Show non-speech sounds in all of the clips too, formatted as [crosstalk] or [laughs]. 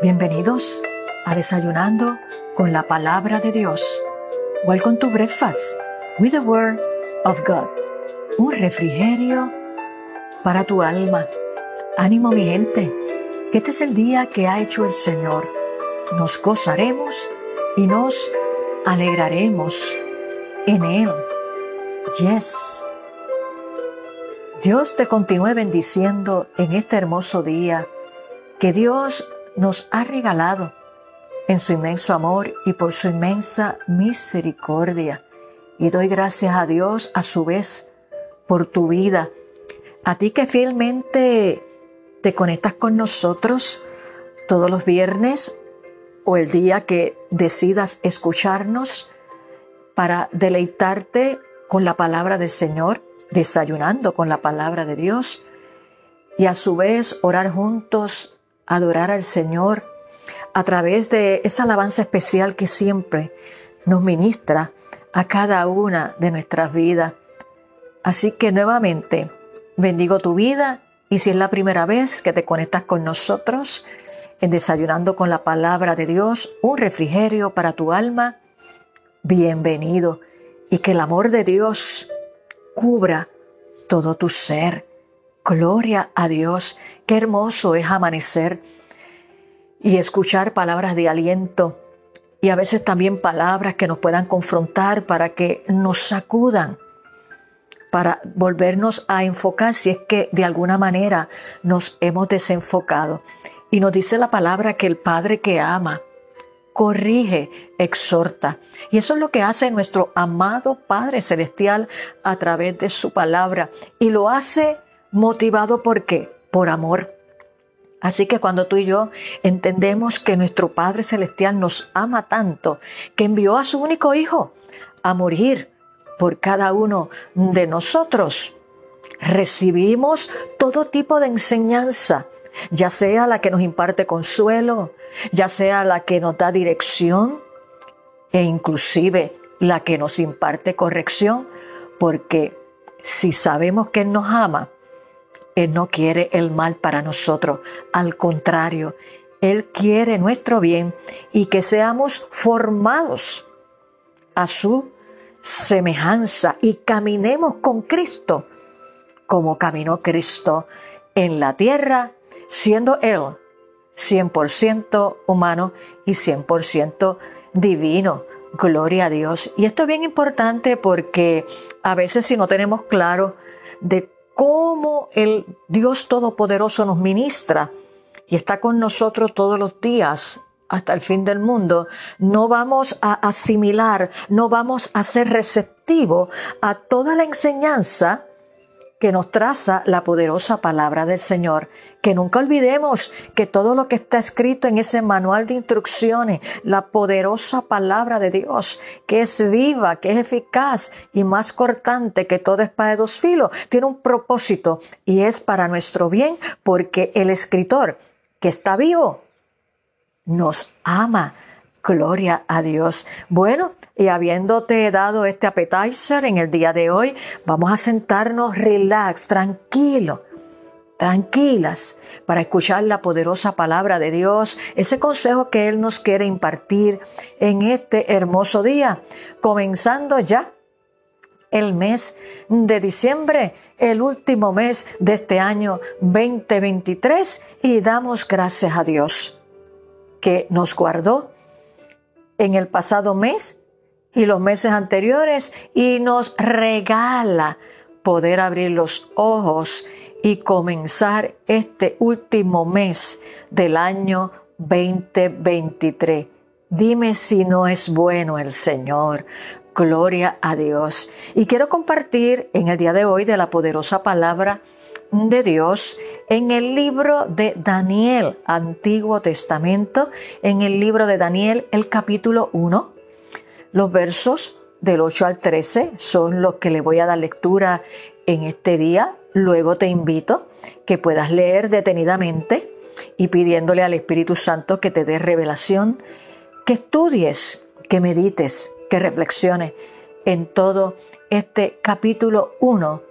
Bienvenidos a Desayunando con la Palabra de Dios. Welcome to Breakfast with the Word of God. Un refrigerio para tu alma. Ánimo mi gente, que este es el día que ha hecho el Señor. Nos gozaremos y nos alegraremos en Él. Yes. Dios te continúe bendiciendo en este hermoso día que Dios nos ha regalado en su inmenso amor y por su inmensa misericordia. Y doy gracias a Dios a su vez por tu vida. A ti que fielmente te conectas con nosotros todos los viernes o el día que decidas escucharnos para deleitarte con la palabra del Señor desayunando con la palabra de Dios y a su vez orar juntos, adorar al Señor a través de esa alabanza especial que siempre nos ministra a cada una de nuestras vidas. Así que nuevamente bendigo tu vida y si es la primera vez que te conectas con nosotros en Desayunando con la Palabra de Dios, un refrigerio para tu alma, bienvenido y que el amor de Dios cubra todo tu ser. Gloria a Dios. Qué hermoso es amanecer y escuchar palabras de aliento y a veces también palabras que nos puedan confrontar para que nos sacudan, para volvernos a enfocar si es que de alguna manera nos hemos desenfocado. Y nos dice la palabra que el Padre que ama, corrige, exhorta. Y eso es lo que hace nuestro amado Padre Celestial a través de su palabra. Y lo hace motivado por qué? Por amor. Así que cuando tú y yo entendemos que nuestro Padre Celestial nos ama tanto, que envió a su único Hijo a morir por cada uno de nosotros, recibimos todo tipo de enseñanza ya sea la que nos imparte consuelo, ya sea la que nos da dirección e inclusive la que nos imparte corrección, porque si sabemos que Él nos ama, Él no quiere el mal para nosotros, al contrario, Él quiere nuestro bien y que seamos formados a su semejanza y caminemos con Cristo como caminó Cristo en la tierra siendo Él 100% humano y 100% divino. Gloria a Dios. Y esto es bien importante porque a veces si no tenemos claro de cómo el Dios Todopoderoso nos ministra y está con nosotros todos los días hasta el fin del mundo, no vamos a asimilar, no vamos a ser receptivos a toda la enseñanza que nos traza la poderosa palabra del Señor. Que nunca olvidemos que todo lo que está escrito en ese manual de instrucciones, la poderosa palabra de Dios, que es viva, que es eficaz y más cortante que toda espada de dos filos, tiene un propósito y es para nuestro bien porque el escritor que está vivo nos ama. Gloria a Dios. Bueno, y habiéndote dado este appetizer en el día de hoy, vamos a sentarnos relax, tranquilo, tranquilas, para escuchar la poderosa palabra de Dios, ese consejo que Él nos quiere impartir en este hermoso día, comenzando ya el mes de diciembre, el último mes de este año 2023, y damos gracias a Dios que nos guardó en el pasado mes y los meses anteriores y nos regala poder abrir los ojos y comenzar este último mes del año 2023. Dime si no es bueno el Señor. Gloria a Dios. Y quiero compartir en el día de hoy de la poderosa palabra de Dios en el libro de Daniel, Antiguo Testamento, en el libro de Daniel, el capítulo 1 los versos del 8 al 13 son los que le voy a dar lectura en este día. Luego te invito que puedas leer detenidamente y pidiéndole al Espíritu Santo que te dé revelación, que estudies, que medites, que reflexiones en todo este capítulo 1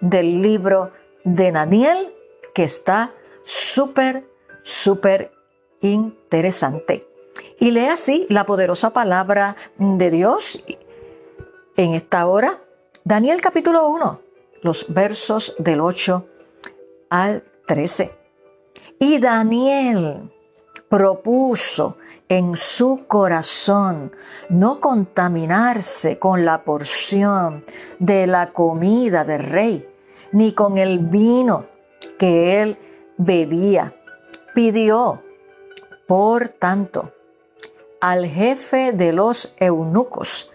del libro de Daniel que está súper, súper interesante. Y lee así la poderosa palabra de Dios en esta hora. Daniel capítulo 1, los versos del 8 al 13. Y Daniel propuso en su corazón no contaminarse con la porción de la comida del rey, ni con el vino que él bebía. Pidió, por tanto, al jefe de los eunucos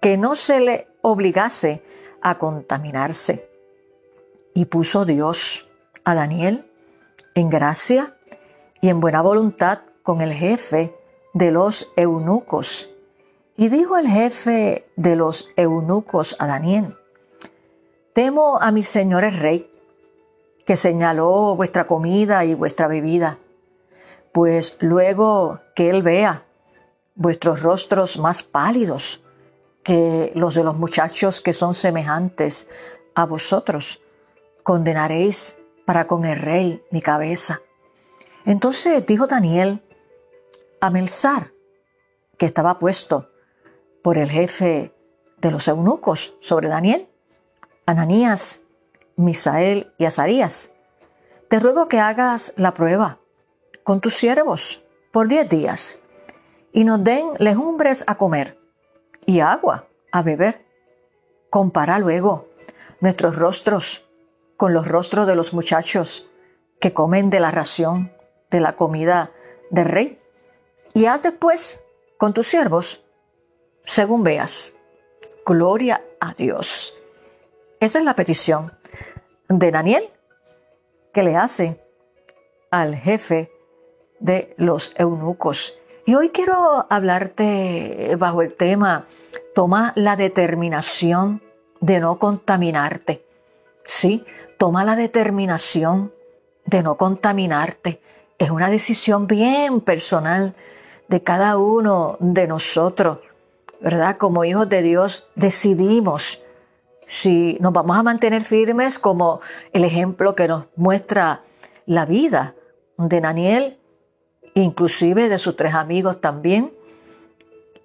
que no se le obligase a contaminarse. Y puso Dios a Daniel en gracia y en buena voluntad con el jefe de los eunucos. Y dijo el jefe de los eunucos a Daniel, temo a mi señor el rey, que señaló vuestra comida y vuestra bebida, pues luego que él vea vuestros rostros más pálidos que los de los muchachos que son semejantes a vosotros, condenaréis para con el rey mi cabeza. Entonces dijo Daniel a Melzar, que estaba puesto por el jefe de los eunucos sobre Daniel, Ananías, Misael y Azarías, te ruego que hagas la prueba con tus siervos por diez días y nos den legumbres a comer y agua a beber. Compara luego nuestros rostros con los rostros de los muchachos que comen de la ración de la comida del rey y haz después con tus siervos según veas. Gloria a Dios. Esa es la petición de Daniel que le hace al jefe de los eunucos. Y hoy quiero hablarte bajo el tema, toma la determinación de no contaminarte. Sí, toma la determinación de no contaminarte. Es una decisión bien personal de cada uno de nosotros, ¿verdad? Como hijos de Dios decidimos si nos vamos a mantener firmes como el ejemplo que nos muestra la vida de Daniel, inclusive de sus tres amigos también.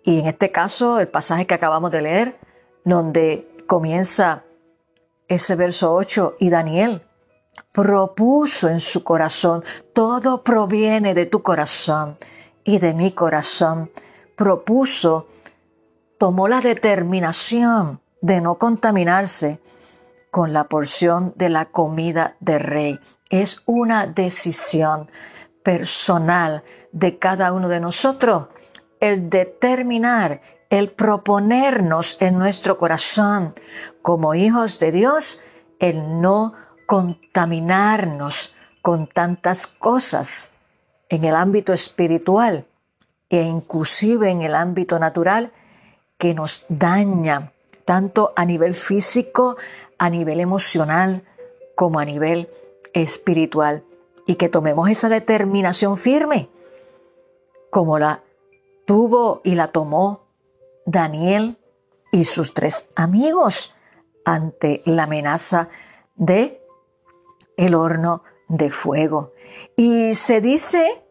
Y en este caso, el pasaje que acabamos de leer, donde comienza ese verso 8, y Daniel propuso en su corazón, todo proviene de tu corazón y de mi corazón, propuso, tomó la determinación de no contaminarse con la porción de la comida del rey. Es una decisión personal de cada uno de nosotros el determinar, el proponernos en nuestro corazón como hijos de Dios, el no contaminarnos con tantas cosas en el ámbito espiritual e inclusive en el ámbito natural que nos dañan tanto a nivel físico, a nivel emocional, como a nivel espiritual. Y que tomemos esa determinación firme, como la tuvo y la tomó Daniel y sus tres amigos ante la amenaza de el horno de fuego. Y se dice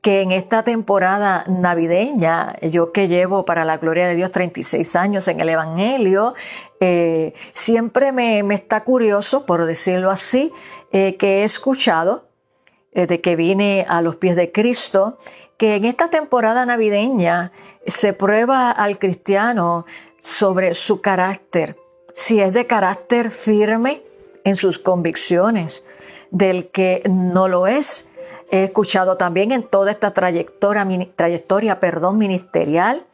que en esta temporada navideña, yo que llevo para la gloria de Dios 36 años en el Evangelio, eh, siempre me, está curioso, por decirlo así, eh, que he escuchado eh, que vine a los pies de Cristo, que en esta temporada navideña se prueba al cristiano sobre su carácter, si es de carácter firme en sus convicciones, del que no lo es, He escuchado también en toda esta trayectoria, trayectoria perdón, ministerial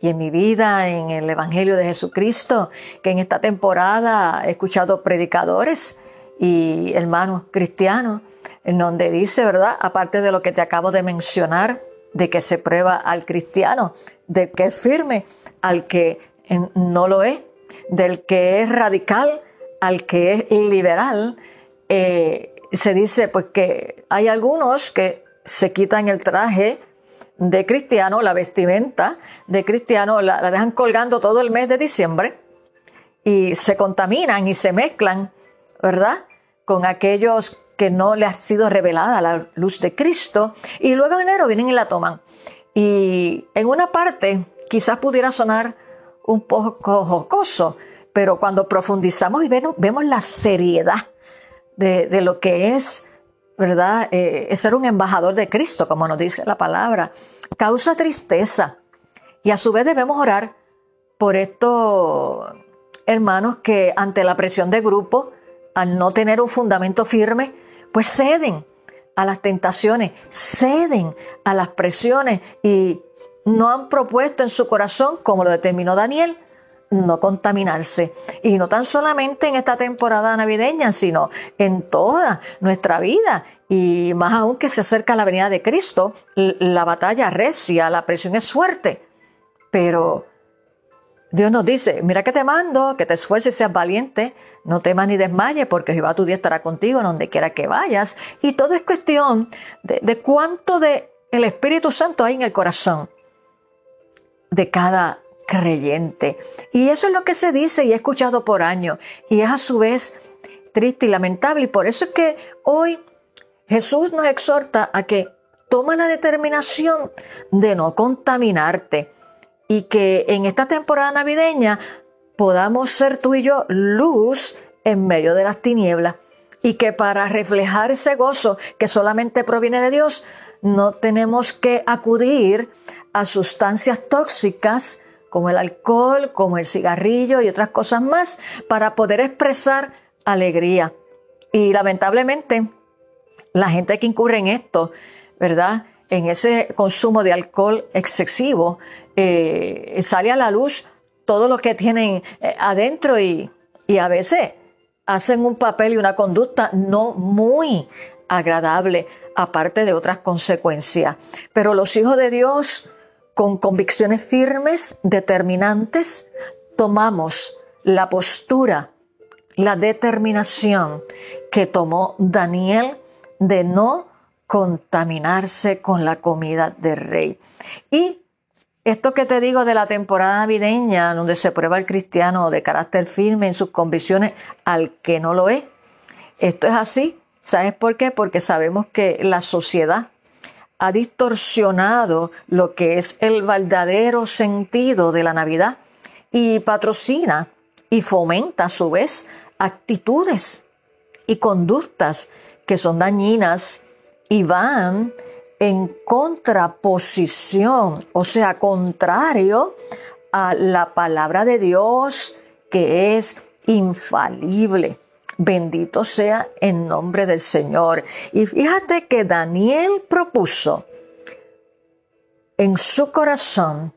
y en mi vida en el Evangelio de Jesucristo, que en esta temporada he escuchado predicadores y hermanos cristianos, en donde dice, ¿verdad? Aparte de lo que te acabo de mencionar, de que se prueba al cristiano, del que es firme, al que no lo es, del que es radical, al que es liberal, eh, se dice pues que hay algunos que se quitan el traje de cristiano, la vestimenta de cristiano, la, dejan colgando todo el mes de diciembre y se contaminan y se mezclan, ¿verdad? Con aquellos que no le ha sido revelada la luz de Cristo y luego en enero vienen y la toman. Y en una parte quizás pudiera sonar un poco jocoso, pero cuando profundizamos y vemos, la seriedad de, lo que es, ¿verdad? Eh, es ser un embajador de Cristo, como nos dice la palabra, causa tristeza. Y a su vez debemos orar por estos hermanos que ante la presión de grupo, al no tener un fundamento firme, pues ceden a las tentaciones, ceden a las presiones y no han propuesto en su corazón, como lo determinó Daniel, no contaminarse. Y no tan solamente en esta temporada navideña, sino en toda nuestra vida. Y más aún que se acerca la venida de Cristo, la batalla recia, la presión es fuerte. Pero Dios nos dice, mira que te mando, que te esfuerces y seas valiente, no temas ni desmayes, porque Jehová tu Dios estará contigo en donde quiera que vayas. Y todo es cuestión de, cuánto de el Espíritu Santo hay en el corazón de cada creyente. Y eso es lo que se dice y he escuchado por años. Y es a su vez triste y lamentable. Y por eso es que hoy Jesús nos exhorta a que toma la determinación de no contaminarte y que en esta temporada navideña podamos ser tú y yo luz en medio de las tinieblas y que para reflejar ese gozo que solamente proviene de Dios, no tenemos que acudir a sustancias tóxicas como el alcohol, como el cigarrillo y otras cosas más, para poder expresar alegría. Y lamentablemente, la gente que incurre en esto, ¿verdad? En ese consumo de alcohol excesivo, eh, sale a la luz todo lo que tienen eh, adentro y, y a veces hacen un papel y una conducta no muy agradable, aparte de otras consecuencias. Pero los hijos de Dios con convicciones firmes, determinantes, tomamos la postura, la determinación que tomó Daniel de no contaminarse con la comida del rey. Y esto que te digo de la temporada navideña, donde se prueba el cristiano de carácter firme en sus convicciones al que no lo es, esto es así. ¿Sabes por qué? Porque sabemos que la sociedad ha distorsionado lo que es el verdadero sentido de la Navidad y patrocina y fomenta a su vez actitudes y conductas que son dañinas y van en contraposición, o sea, contrario a la palabra de Dios que es infalible. Bendito sea en nombre del Señor. Y fíjate que Daniel propuso en su corazón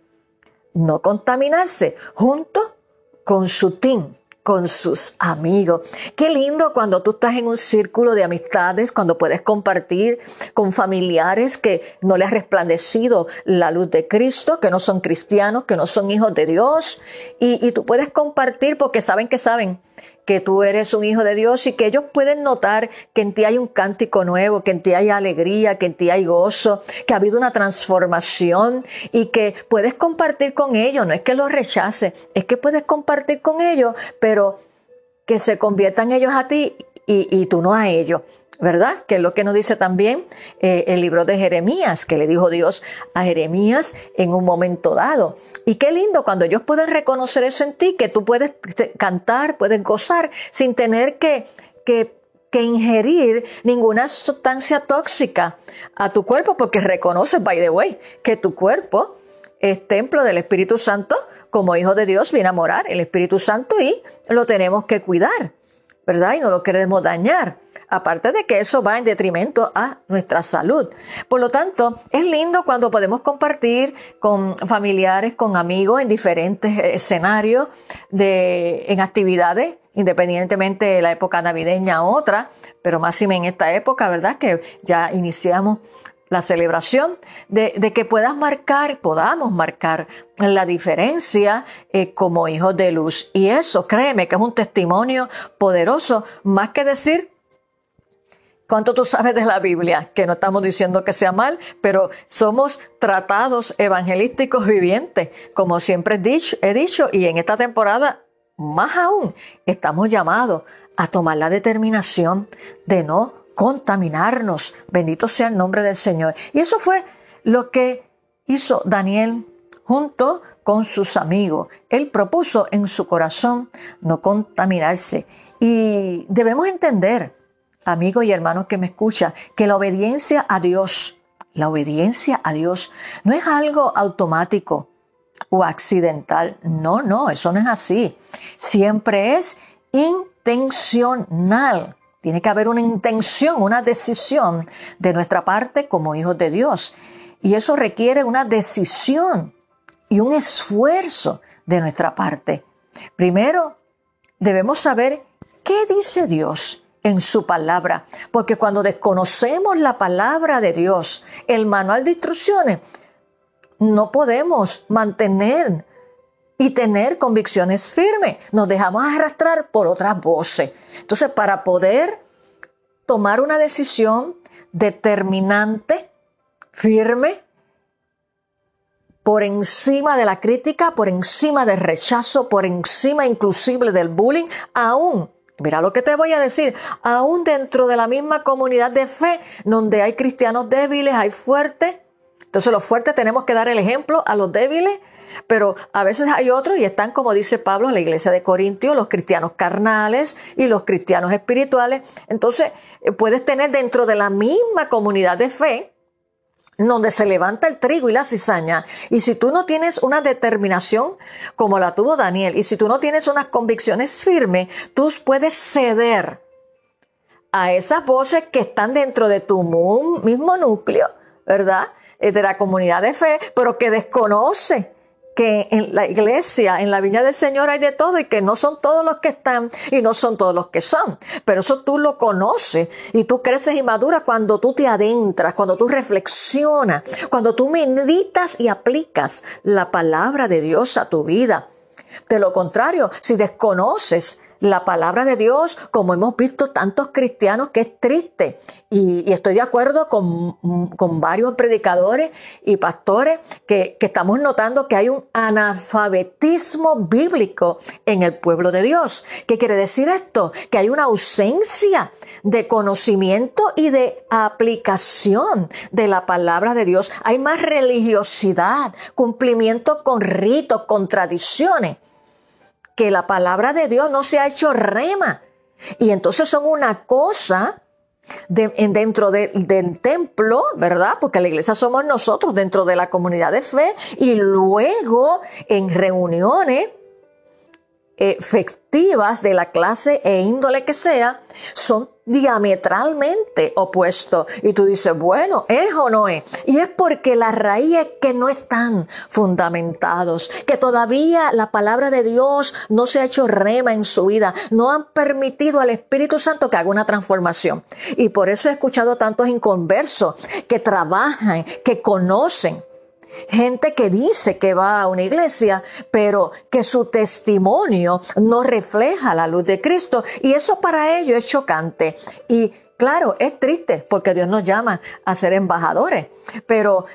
no contaminarse junto con su team, con sus amigos. Qué lindo cuando tú estás en un círculo de amistades, cuando puedes compartir con familiares que no les ha resplandecido la luz de Cristo, que no son cristianos, que no son hijos de Dios, y, y tú puedes compartir porque saben que saben que tú eres un hijo de Dios y que ellos pueden notar que en ti hay un cántico nuevo, que en ti hay alegría, que en ti hay gozo, que ha habido una transformación y que puedes compartir con ellos. No es que los rechaces, es que puedes compartir con ellos, pero que se conviertan ellos a ti y, y tú no a ellos. ¿Verdad? Que es lo que nos dice también eh, el libro de Jeremías, que le dijo Dios a Jeremías en un momento dado. Y qué lindo cuando ellos pueden reconocer eso en ti, que tú puedes cantar, puedes gozar sin tener que, que, que ingerir ninguna sustancia tóxica a tu cuerpo, porque reconoces, by the way, que tu cuerpo es templo del Espíritu Santo, como hijo de Dios viene a morar el Espíritu Santo y lo tenemos que cuidar. ¿verdad? Y no lo queremos dañar. Aparte de que eso va en detrimento a nuestra salud. Por lo tanto, es lindo cuando podemos compartir con familiares, con amigos en diferentes escenarios, de, en actividades, independientemente de la época navideña u otra, pero más en esta época, ¿verdad? Que ya iniciamos la celebración, de, que puedas marcar, podamos marcar la diferencia eh, como hijos de luz. Y eso, créeme, que es un testimonio poderoso, más que decir ¿Cuánto tú sabes de la Biblia? Que no estamos diciendo que sea mal, pero somos tratados evangelísticos vivientes, como siempre he dicho, y en esta temporada más aún estamos llamados a tomar la determinación de no contaminarnos. Bendito sea el nombre del Señor. Y eso fue lo que hizo Daniel junto con sus amigos. Él propuso en su corazón no contaminarse. Y debemos entender, amigos y hermanos que me escuchan, que la obediencia a Dios, la obediencia a Dios no es algo automático o accidental. No, no, eso no es así. Siempre es intencional. Tiene que haber una intención, una decisión de nuestra parte como hijos de Dios. Y eso requiere una decisión y un esfuerzo de nuestra parte. Primero, debemos saber qué dice Dios en su palabra, porque cuando desconocemos la palabra de Dios, el manual de instrucciones, no podemos mantener y tener convicciones firmes. Nos dejamos arrastrar por otras voces. Entonces, para poder tomar una decisión determinante, firme, por encima de la crítica, por encima del rechazo, por encima inclusive del bullying, aún Mira lo que te voy a decir, aún dentro de la misma comunidad de fe, donde hay cristianos débiles, hay fuertes, entonces los fuertes tenemos que dar el ejemplo a los débiles, pero a veces hay otros y están, como dice Pablo, en la iglesia de Corintios, los cristianos carnales y los cristianos espirituales. Entonces, eh, puedes tener dentro de la misma comunidad de fe, donde se levanta el trigo y la cizaña. Y si tú no tienes una determinación como la tuvo Daniel, y si tú no tienes unas convicciones firmes, tú puedes ceder a esas voces que están dentro de tu mismo núcleo, ¿verdad? Eh, de la comunidad de fe, pero que desconoce que en la iglesia, en la viña del Señor hay de todo y que no son todos los que están y no son todos los que son. Pero eso tú lo conoces y tú creces y maduras cuando tú te adentras, cuando tú reflexionas, cuando tú meditas y aplicas la palabra de Dios a tu vida. De lo contrario, si desconoces la palabra de Dios, como hemos visto tantos cristianos, que es triste. Y, estoy de acuerdo con, varios predicadores y pastores que, que, estamos notando que hay un analfabetismo bíblico en el pueblo de Dios. ¿Qué quiere decir esto? Que hay una ausencia de conocimiento y de aplicación de la palabra de Dios. Hay más religiosidad, cumplimiento con ritos, con tradiciones que la palabra de Dios no se ha hecho rema. Y entonces son una cosa dentro del templo, ¿verdad? Porque la iglesia somos nosotros dentro de la comunidad de fe y luego en reuniones eh, festivas de la clase e índole que sea, son diametralmente opuestos. Y tú dices, bueno, ¿es o no es? Y es porque la raíz es que no están fundamentados, que todavía la palabra de Dios no se ha hecho rema en su vida, no han permitido al Espíritu Santo que haga una transformación. Y por eso he escuchado tantos inconversos que trabajan, que conocen, gente que dice que va a una iglesia, pero que su testimonio no refleja la luz de Cristo. Y eso para ellos es chocante. Y claro, es triste porque Dios nos llama a ser embajadores. Pero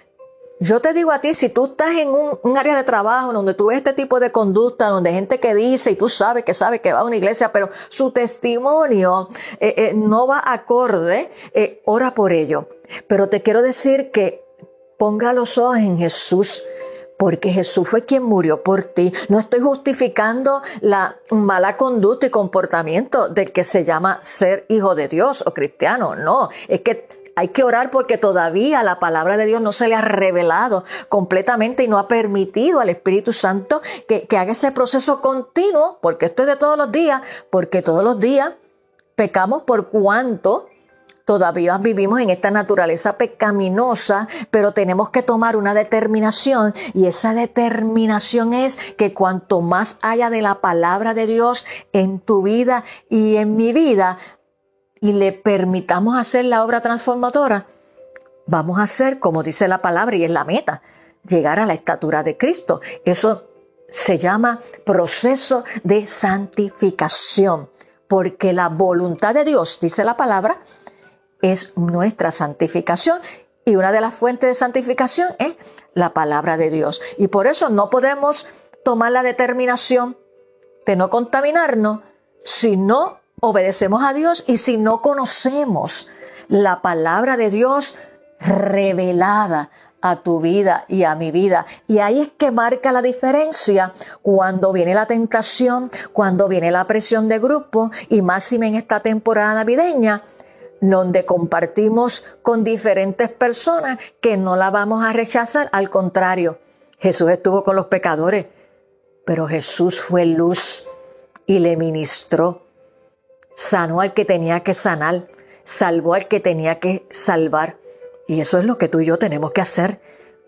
yo te digo a ti, si tú estás en un, área de trabajo donde tú ves este tipo de conducta, donde hay gente que dice y tú sabes que sabe que va a una iglesia, pero su testimonio eh, eh, no va acorde, eh, ora por ello. Pero te quiero decir que Ponga los ojos en Jesús, porque Jesús fue quien murió por ti. No estoy justificando la mala conducta y comportamiento del que se llama ser hijo de Dios o cristiano. No, es que hay que orar porque todavía la palabra de Dios no se le ha revelado completamente y no ha permitido al Espíritu Santo que, que haga ese proceso continuo, porque esto es de todos los días, porque todos los días pecamos por cuanto Todavía vivimos en esta naturaleza pecaminosa, pero tenemos que tomar una determinación y esa determinación es que cuanto más haya de la palabra de Dios en tu vida y en mi vida y le permitamos hacer la obra transformadora, vamos a hacer como dice la palabra y es la meta, llegar a la estatura de Cristo. Eso se llama proceso de santificación, porque la voluntad de Dios, dice la palabra, es nuestra santificación. Y una de las fuentes de santificación es la palabra de Dios. Y por eso no podemos tomar la determinación de no contaminarnos si no obedecemos a Dios y si no conocemos la palabra de Dios revelada a tu vida y a mi vida. Y ahí es que marca la diferencia cuando viene la tentación, cuando viene la presión de grupo y más en esta temporada navideña, donde compartimos con diferentes personas que no la vamos a rechazar, al contrario, Jesús estuvo con los pecadores, pero Jesús fue luz y le ministró, sanó al que tenía que sanar, salvó al que tenía que salvar. Y eso es lo que tú y yo tenemos que hacer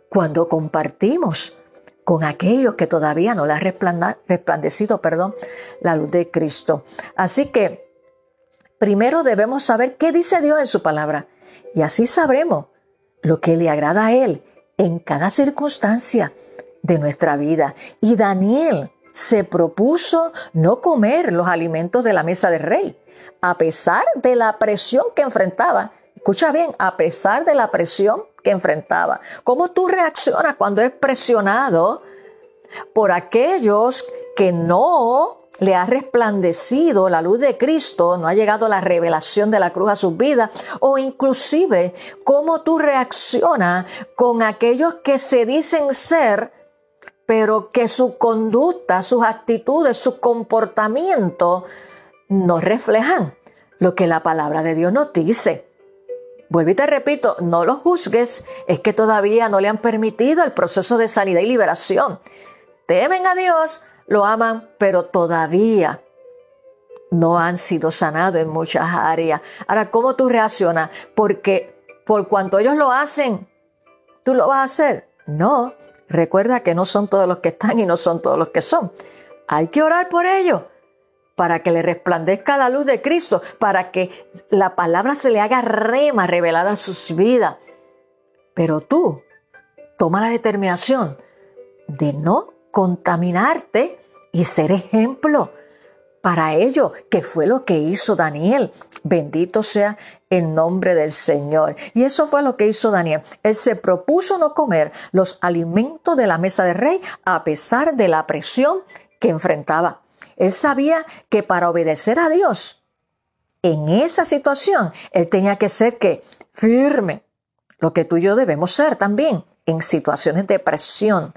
cuando compartimos con aquellos que todavía no le ha resplandecido, perdón, la luz de Cristo. Así que primero debemos saber qué dice Dios en su palabra y así sabremos lo que le agrada a Él en cada circunstancia de nuestra vida. Y Daniel se propuso no comer los alimentos de la mesa del rey, a pesar de la presión que enfrentaba Escucha bien, a pesar de la presión que enfrentaba. ¿Cómo tú reaccionas cuando es presionado por aquellos que no le ha resplandecido la luz de Cristo, no ha llegado la revelación de la cruz a sus vidas, o inclusive cómo tú reaccionas con aquellos que se dicen ser, pero que su conducta, sus actitudes, su comportamiento no reflejan lo que la palabra de Dios nos dice. Vuelvo y te repito, no los juzgues, es que todavía no le han permitido el proceso de sanidad y liberación. Temen a Dios, lo aman, pero todavía no han sido sanados en muchas áreas. Ahora, ¿cómo tú reaccionas? Porque por cuanto ellos lo hacen, ¿tú lo vas a hacer? No. Recuerda que no son todos los que están y no son todos los que son. Hay que orar por ellos para que le resplandezca la luz de Cristo, para que la palabra se le haga rema revelada a sus vidas. Pero tú toma la determinación de no contaminarte y ser ejemplo para ello, que fue lo que hizo Daniel. Bendito sea el nombre del Señor. Y eso fue lo que hizo Daniel. Él se propuso no comer los alimentos de la mesa del rey a pesar de la presión que enfrentaba. Él sabía que para obedecer a Dios, en esa situación, él tenía que ser que firme, lo que tú y yo debemos ser también en situaciones de presión.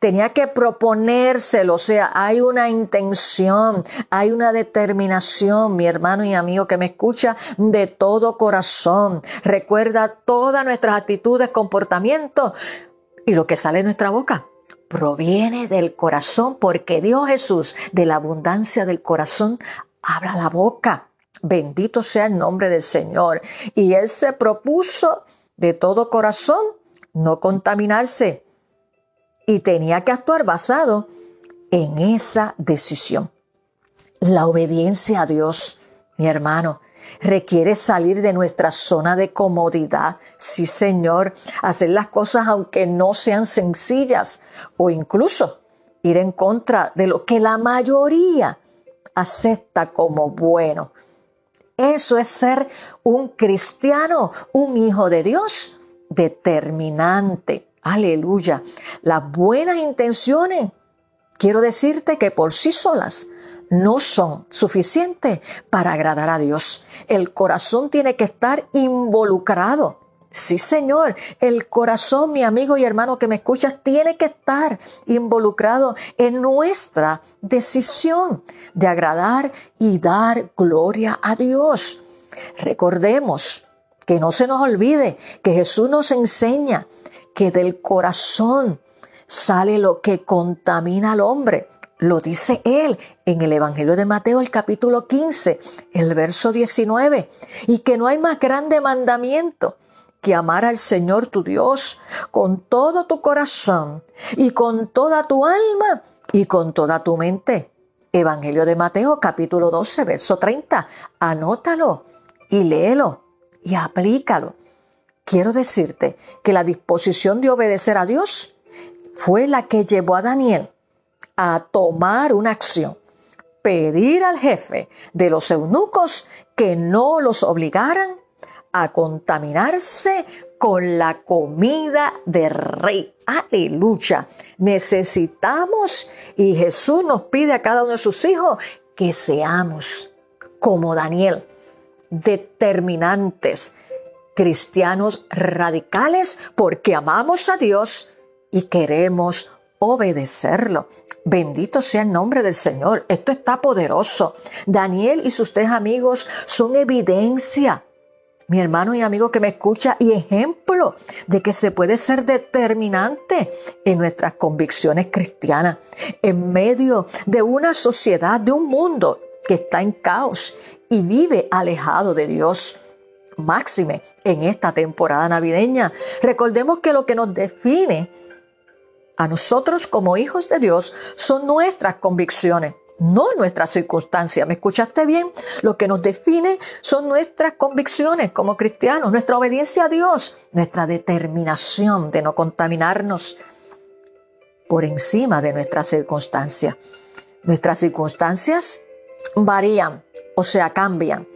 Tenía que proponérselo, o sea, hay una intención, hay una determinación, mi hermano y amigo que me escucha, de todo corazón. Recuerda todas nuestras actitudes, comportamientos y lo que sale de nuestra boca proviene del corazón, porque Dios Jesús, de la abundancia del corazón, habla la boca. Bendito sea el nombre del Señor. Y Él se propuso de todo corazón no contaminarse y tenía que actuar basado en esa decisión. La obediencia a Dios, mi hermano, requiere salir de nuestra zona de comodidad. Sí, Señor, hacer las cosas aunque no sean sencillas o incluso ir en contra de lo que la mayoría acepta como bueno. Eso es ser un cristiano, un hijo de Dios determinante. Aleluya. Las buenas intenciones, quiero decirte que por sí solas no son suficientes para agradar a Dios. El corazón tiene que estar involucrado. Sí, Señor, el corazón, mi amigo y hermano que me escuchas, tiene que estar involucrado en nuestra decisión de agradar y dar gloria a Dios. Recordemos que no se nos olvide que Jesús nos enseña que del corazón sale lo que contamina al hombre. Lo dice él en el Evangelio de Mateo, el capítulo 15, el verso 19, y que no hay más grande mandamiento que amar al Señor tu Dios con todo tu corazón y con toda tu alma y con toda tu mente. Evangelio de Mateo capítulo 12, verso 30. Anótalo y léelo y aplícalo. Quiero decirte que la disposición de obedecer a Dios fue la que llevó a Daniel a tomar una acción, pedir al jefe de los eunucos que no los obligaran a contaminarse con la comida de rey. Aleluya. Necesitamos, y Jesús nos pide a cada uno de sus hijos, que seamos como Daniel, determinantes, cristianos radicales porque amamos a Dios y queremos obedecerlo. Bendito sea el nombre del Señor. Esto está poderoso. Daniel y sus tres amigos son evidencia mi hermano y amigo que me escucha, y ejemplo de que se puede ser determinante en nuestras convicciones cristianas, en medio de una sociedad, de un mundo que está en caos y vive alejado de Dios. Máxime en esta temporada navideña. Recordemos que lo que nos define a nosotros como hijos de Dios son nuestras convicciones no nuestras circunstancias. ¿Me escuchaste bien? Lo que nos define son nuestras convicciones como cristianos, nuestra obediencia a Dios, nuestra determinación de no contaminarnos por encima de nuestras circunstancias. Nuestras circunstancias varían, o sea, cambian,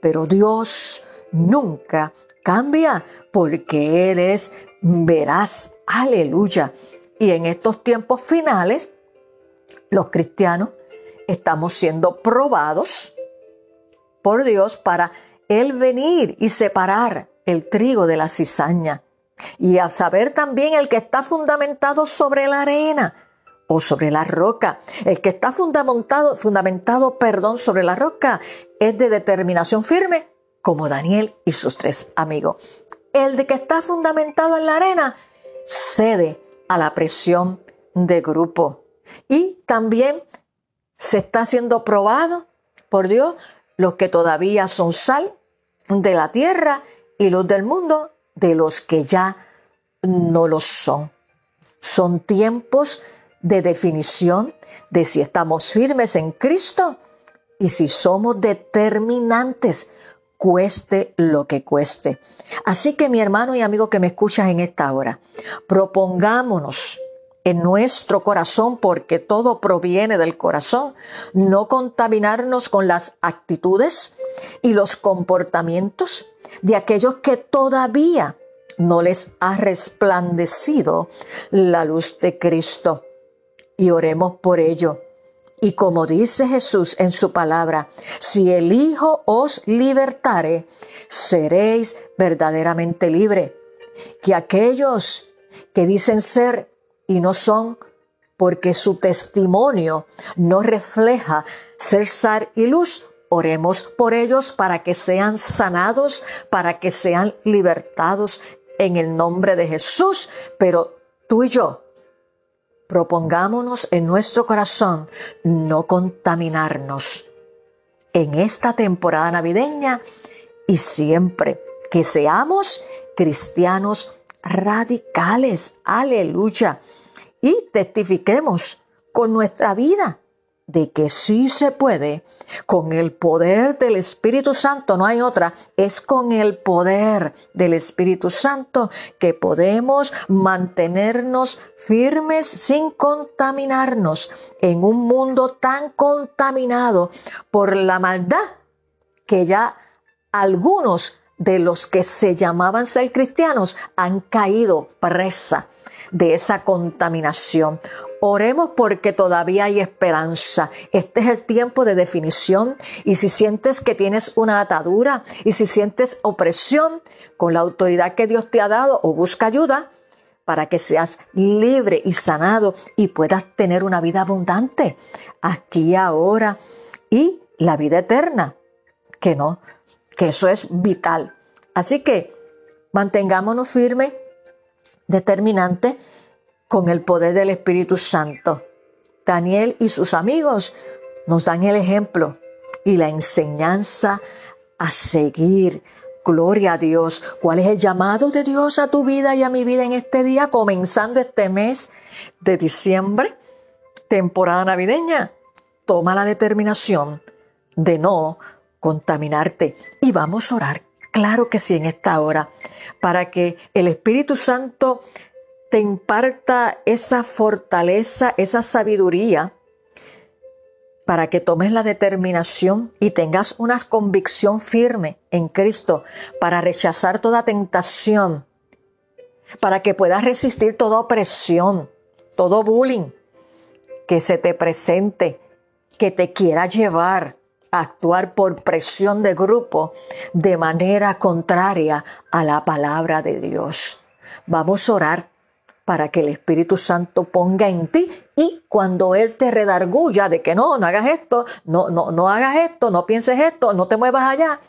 pero Dios nunca cambia porque Él es veraz. Aleluya. Y en estos tiempos finales, los cristianos estamos siendo probados por Dios para Él venir y separar el trigo de la cizaña. Y a saber también el que está fundamentado sobre la arena o sobre la roca. El que está fundamentado, fundamentado, perdón, sobre la roca es de determinación firme, como Daniel y sus tres amigos. El de que está fundamentado en la arena cede a la presión de grupo. Y también se está siendo probado por Dios los que todavía son sal de la tierra y los del mundo de los que ya no lo son. Son tiempos de definición de si estamos firmes en Cristo y si somos determinantes, cueste lo que cueste. Así que mi hermano y amigo que me escuchas en esta hora, propongámonos en nuestro corazón, porque todo proviene del corazón, no contaminarnos con las actitudes y los comportamientos de aquellos que todavía no les ha resplandecido la luz de Cristo. Y oremos por ello. Y como dice Jesús en su palabra, si el Hijo os libertare, seréis verdaderamente libre. Que aquellos que dicen ser y no son porque su testimonio no refleja ser sal y luz. Oremos por ellos para que sean sanados, para que sean libertados en el nombre de Jesús. Pero tú y yo propongámonos en nuestro corazón no contaminarnos en esta temporada navideña y siempre que seamos cristianos radicales. Aleluya y testifiquemos con nuestra vida de que sí se puede, con el poder del Espíritu Santo, no hay otra, es con el poder del Espíritu Santo que podemos mantenernos firmes sin contaminarnos en un mundo tan contaminado por la maldad que ya algunos de los que se llamaban ser cristianos han caído presa de esa contaminación. Oremos porque todavía hay esperanza. Este es el tiempo de definición y si sientes que tienes una atadura y si sientes opresión con la autoridad que Dios te ha dado o busca ayuda para que seas libre y sanado y puedas tener una vida abundante aquí ahora y la vida eterna, que no, que eso es vital. Así que mantengámonos firmes determinante con el poder del Espíritu Santo. Daniel y sus amigos nos dan el ejemplo y la enseñanza a seguir. Gloria a Dios. ¿Cuál es el llamado de Dios a tu vida y a mi vida en este día, comenzando este mes de diciembre, temporada navideña? Toma la determinación de no contaminarte y vamos a orar. Claro que sí, en esta hora para que el Espíritu Santo te imparta esa fortaleza, esa sabiduría, para que tomes la determinación y tengas una convicción firme en Cristo para rechazar toda tentación, para que puedas resistir toda opresión, todo bullying que se te presente, que te quiera llevar actuar por presión de grupo de manera contraria a la palabra de Dios. Vamos a orar para que el Espíritu Santo ponga en ti y cuando Él te redarguya de que no, no hagas esto, no, no, no hagas esto, no pienses esto, no te muevas allá,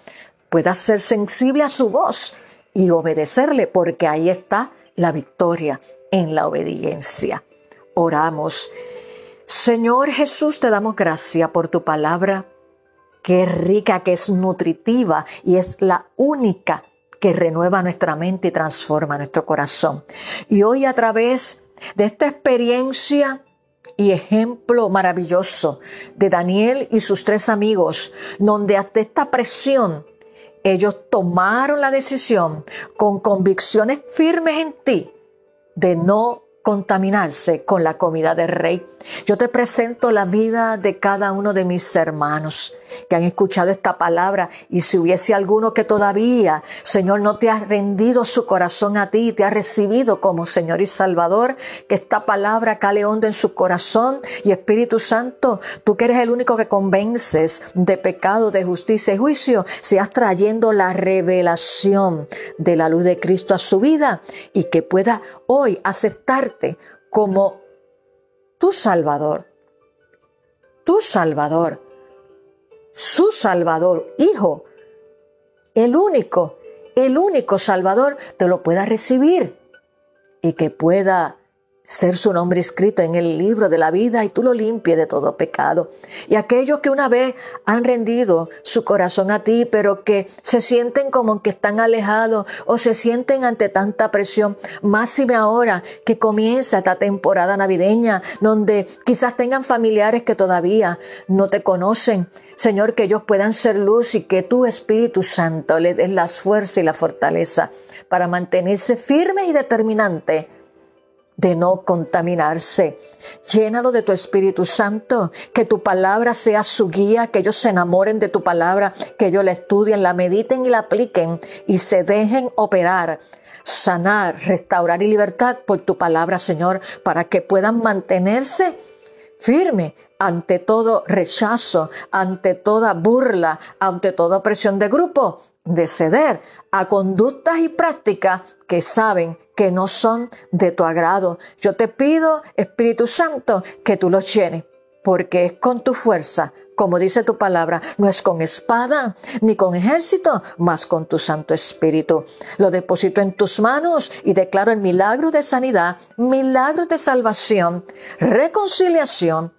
puedas ser sensible a su voz y obedecerle, porque ahí está la victoria en la obediencia. Oramos. Señor Jesús, te damos gracias por tu palabra, que rica, que es nutritiva y es la única que renueva nuestra mente y transforma nuestro corazón. Y hoy a través de esta experiencia y ejemplo maravilloso de Daniel y sus tres amigos, donde hasta esta presión ellos tomaron la decisión con convicciones firmes en ti de no contaminarse con la comida del rey. Yo te presento la vida de cada uno de mis hermanos que han escuchado esta palabra. Y si hubiese alguno que todavía, Señor, no te ha rendido su corazón a ti, te ha recibido como Señor y Salvador, que esta palabra cale hondo en su corazón. Y Espíritu Santo, tú que eres el único que convences de pecado, de justicia y juicio, seas trayendo la revelación de la luz de Cristo a su vida y que pueda hoy aceptarte como tu Salvador, tu Salvador su Salvador, Hijo, el único, el único Salvador, te lo pueda recibir y que pueda ser su nombre escrito en el libro de la vida y tú lo limpies de todo pecado. Y aquellos que una vez han rendido su corazón a ti, pero que se sienten como que están alejados o se sienten ante tanta presión, máxime ahora que comienza esta temporada navideña, donde quizás tengan familiares que todavía no te conocen. Señor, que ellos puedan ser luz y que tu Espíritu Santo les des la fuerza y la fortaleza para mantenerse firme y determinante de no contaminarse. Llénalo de tu Espíritu Santo, que tu palabra sea su guía, que ellos se enamoren de tu palabra, que ellos la estudien, la mediten y la apliquen y se dejen operar, sanar, restaurar y libertad por tu palabra, Señor, para que puedan mantenerse firme ante todo rechazo, ante toda burla, ante toda presión de grupo, de ceder a conductas y prácticas que saben que no son de tu agrado. Yo te pido, Espíritu Santo, que tú los llenes, porque es con tu fuerza, como dice tu palabra, no es con espada ni con ejército, mas con tu Santo Espíritu. Lo deposito en tus manos y declaro el milagro de sanidad, milagro de salvación, reconciliación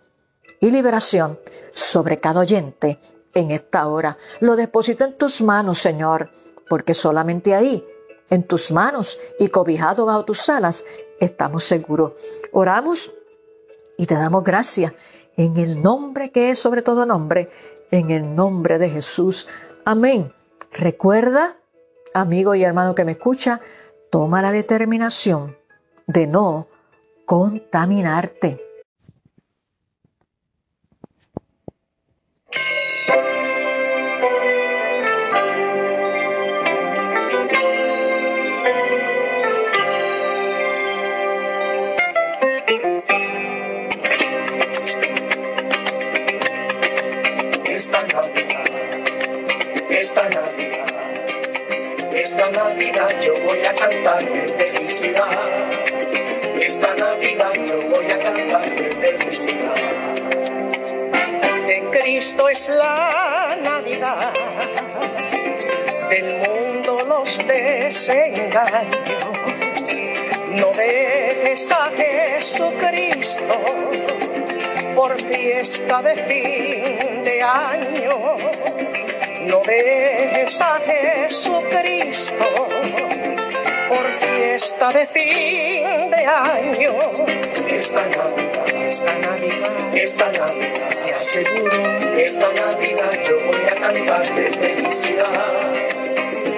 y liberación sobre cada oyente en esta hora. Lo deposito en tus manos, Señor, porque solamente ahí, en tus manos y cobijado bajo tus alas, estamos seguros. Oramos y te damos gracias en el nombre que es sobre todo nombre, en el nombre de Jesús. Amén. Recuerda, amigo y hermano que me escucha, toma la determinación de no contaminarte. Navidad yo voy a cantar de felicidad. Esta Navidad yo voy a cantar de felicidad. De Cristo es la Navidad. Del mundo los desengaños. No dejes a Jesucristo por fiesta de fin de año no dejes a Jesucristo por fiesta de fin de año. Esta Navidad, esta Navidad, esta Navidad, te aseguro, esta Navidad yo voy a cantar de felicidad.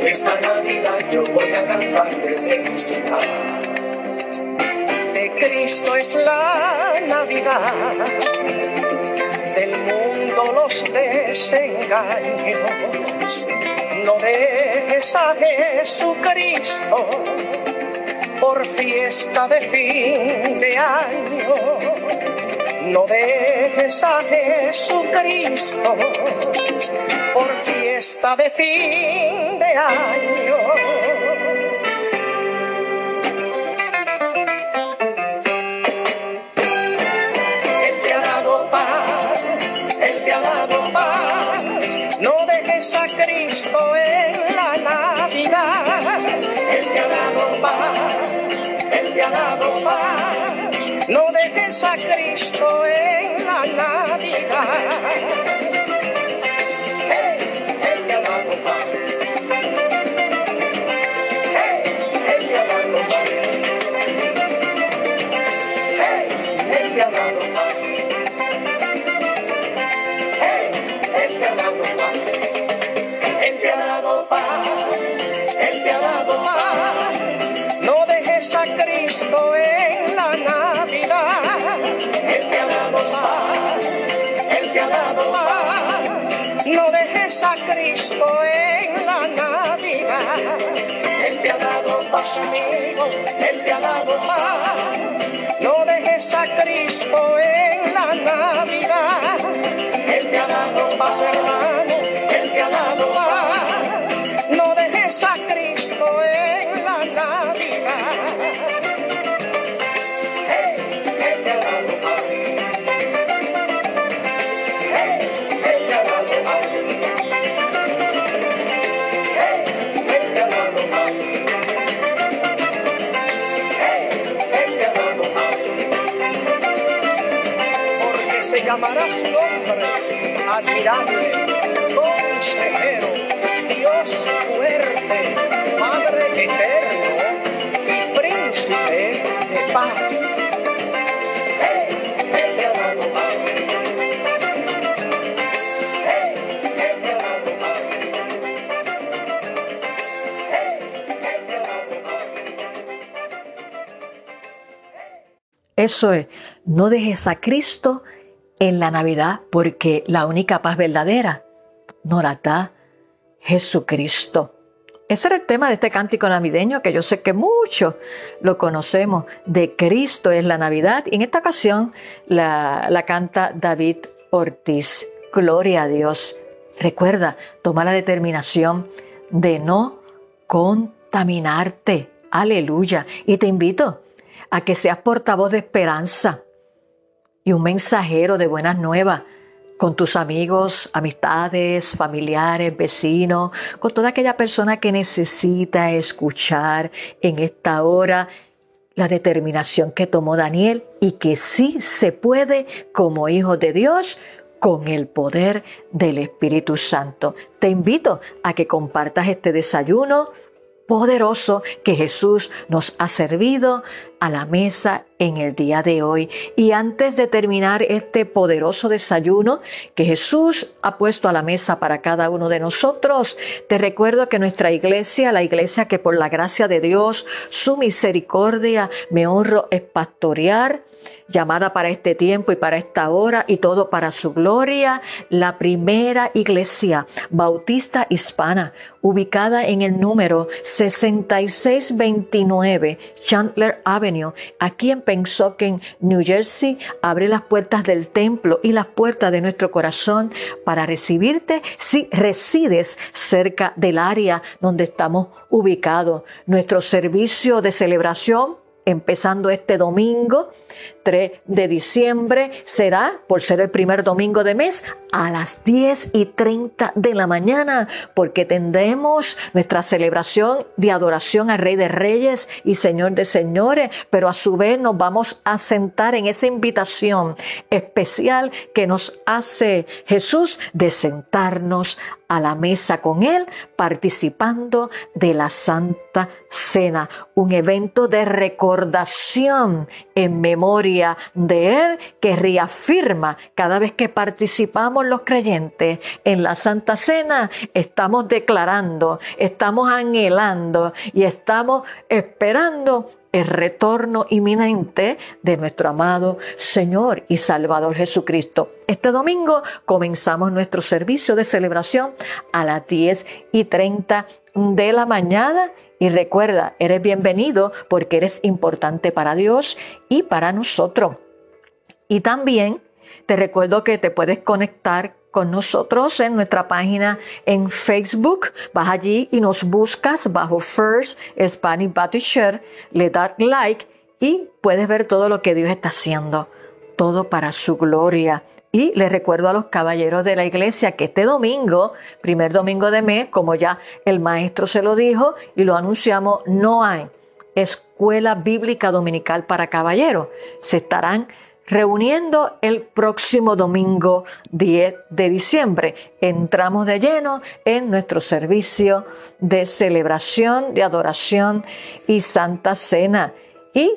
Esta Navidad yo voy a cantar de felicidad. De Cristo es la Navidad desengaños. No dejes a Jesucristo por fiesta de fin de año. no dejes a Jesucristo por fiesta de fin de año. Te ha dado paz, Él te ha dado paz, no dejes a Cristo en la Navidad. Hey, Él te ha dado paz. No dejes a Cristo en la Navidad. Él te ha dado paz. Él te ha dado paz. No dejes a Cristo en la Navidad. Él te ha dado paz, amigo. Él te ha dado paz. No dejes a Cristo en la Navidad. Él te ha dado paz, hermano. Él te ha dado paz. Llamará su nombre admirable, consejero, Dios fuerte, Padre eterno y príncipe de paz. Eso es, no dejes a Cristo en la Navidad porque la única paz verdadera nos la da Jesucristo. Ese era el tema de este cántico navideño que yo sé que muchos lo conocemos. De Cristo es la Navidad. Y en esta ocasión la, la canta David Ortiz. Gloria a Dios. Recuerda, toma la determinación de no contaminarte. Aleluya. Y te invito a que seas portavoz de esperanza y un mensajero de buenas nuevas con tus amigos, amistades, familiares, vecinos, con toda aquella persona que necesita escuchar en esta hora la determinación que tomó Daniel y que sí se puede como hijo de Dios con el poder del Espíritu Santo. Te invito a que compartas este desayuno poderoso que Jesús nos ha servido a la mesa en el día de hoy. Y antes de terminar este poderoso desayuno que Jesús ha puesto a la mesa para cada uno de nosotros, te recuerdo que nuestra iglesia, la iglesia que por la gracia de Dios, su misericordia, me honro es pastorear, llamada para este tiempo y para esta hora y todo para su gloria, la primera iglesia bautista hispana ubicada en el número 6629 Chandler Avenue, aquí en Pensoken, New Jersey, abre las puertas del templo y las puertas de nuestro corazón para recibirte si resides cerca del área donde estamos ubicados. Nuestro servicio de celebración empezando este domingo 3 de diciembre será, por ser el primer domingo de mes, a las 10 y 30 de la mañana, porque tendremos nuestra celebración de adoración al Rey de Reyes y Señor de Señores, pero a su vez nos vamos a sentar en esa invitación especial que nos hace Jesús de sentarnos a la mesa con Él, participando de la Santa Cena, un evento de recordación en memoria de Él que reafirma cada vez que participamos los creyentes en la Santa Cena, estamos declarando, estamos anhelando y estamos esperando el retorno inminente de nuestro amado Señor y Salvador Jesucristo. Este domingo comenzamos nuestro servicio de celebración a las 10 y 30 de la mañana y recuerda, eres bienvenido porque eres importante para Dios y para nosotros. Y también te recuerdo que te puedes conectar con nosotros en nuestra página en Facebook. Vas allí y nos buscas bajo First Spanish Baptist Church, le das like y puedes ver todo lo que Dios está haciendo, todo para su gloria. Y les recuerdo a los caballeros de la iglesia que este domingo, primer domingo de mes, como ya el maestro se lo dijo y lo anunciamos, no hay escuela bíblica dominical para caballeros. Se estarán reuniendo el próximo domingo 10 de diciembre. Entramos de lleno en nuestro servicio de celebración, de adoración y santa cena. Y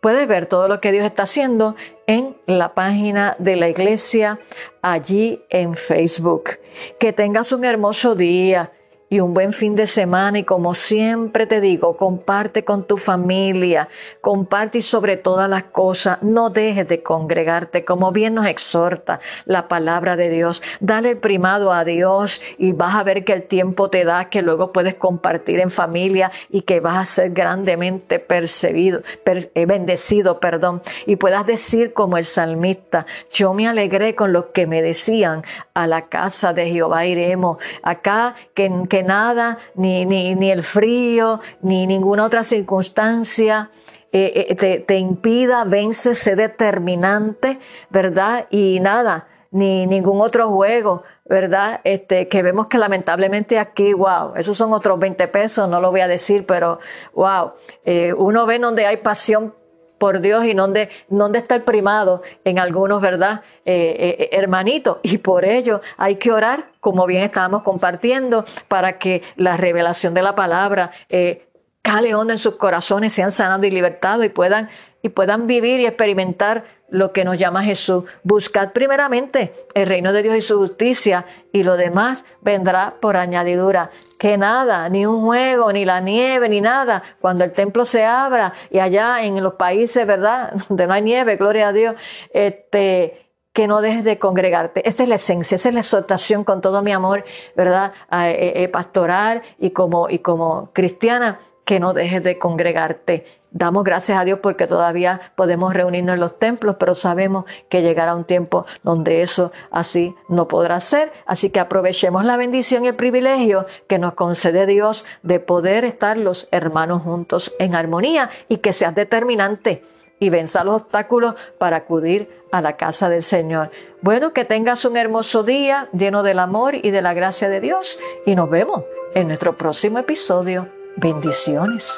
puedes ver todo lo que Dios está haciendo en la página de la iglesia allí en Facebook. Que tengas un hermoso día y un buen fin de semana. Y como siempre te digo, comparte con tu familia, comparte y sobre todas las cosas, no dejes de congregarte, como bien nos exhorta la palabra de Dios. Dale el primado a Dios y vas a ver que el tiempo te da, que luego puedes compartir en familia y que vas a ser grandemente percibido, eh, bendecido, perdón, y puedas decir como el salmista, yo me alegré con lo que me decían, a la casa de Jehová iremos. Acá que, que nada, ni, ni, ni, el frío, ni ninguna otra circunstancia eh, eh, te, te, impida, vence, sé determinante, ¿verdad? Y nada, ni ningún otro juego, ¿verdad? Este, que vemos que lamentablemente aquí, wow, esos son otros 20 pesos, no lo voy a decir, pero wow, eh, uno ve donde hay pasión por Dios y donde, donde está el primado en algunos, ¿verdad? Eh, eh, hermanitos. Y por ello hay que orar, como bien estábamos compartiendo, para que la revelación de la palabra eh, cale hondo en sus corazones, sean sanados y libertados y puedan, y puedan vivir y experimentar lo que nos llama Jesús. Buscad primeramente el reino de Dios y su justicia y lo demás vendrá por añadidura. Que nada, ni un juego, ni la nieve, ni nada, cuando el templo se abra y allá en los países, ¿verdad? [laughs] Donde no hay nieve, gloria a Dios, este, que no dejes de congregarte. Esa es la esencia, esa es la exhortación con todo mi amor, ¿verdad? Eh, eh, pastoral y como, y como cristiana, que no dejes de congregarte Damos gracias a Dios porque todavía podemos reunirnos en los templos, pero sabemos que llegará un tiempo donde eso así no podrá ser. Así que aprovechemos la bendición y el privilegio que nos concede Dios de poder estar los hermanos juntos en armonía y que seas determinante y venza los obstáculos para acudir a la casa del Señor. Bueno, que tengas un hermoso día lleno del amor y de la gracia de Dios y nos vemos en nuestro próximo episodio. Bendiciones.